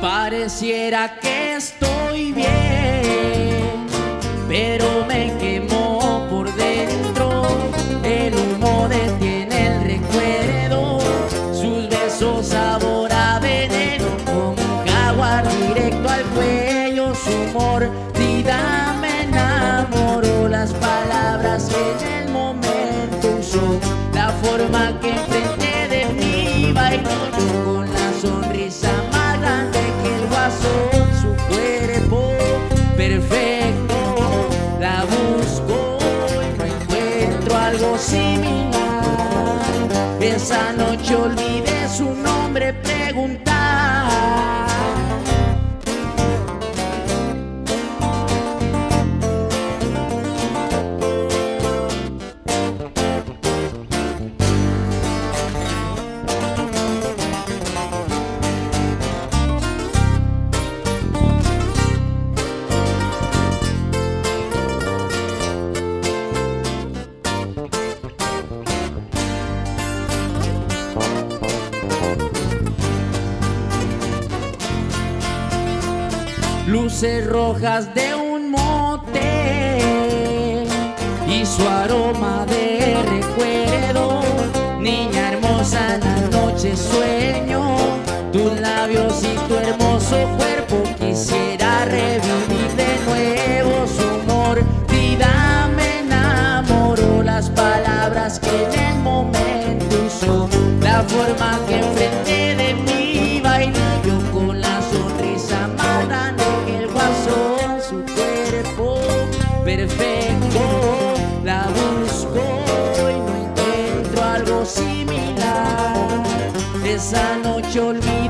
Pareciera que estoy bien, pero me quemó por dentro. El humo detiene el recuerdo, sus besos sabor a veneno, como un jaguar directo al cuello, su mordida me enamoró, las palabras que en el momento usó, la forma que similar. Esa noche olvidé su nombre preguntar. Luces rojas de un motel y su aroma de recuerdo. Niña hermosa, en la noche sueño tus labios y tu hermoso perfecto, la busco y no encuentro algo similar. Esa noche olvidé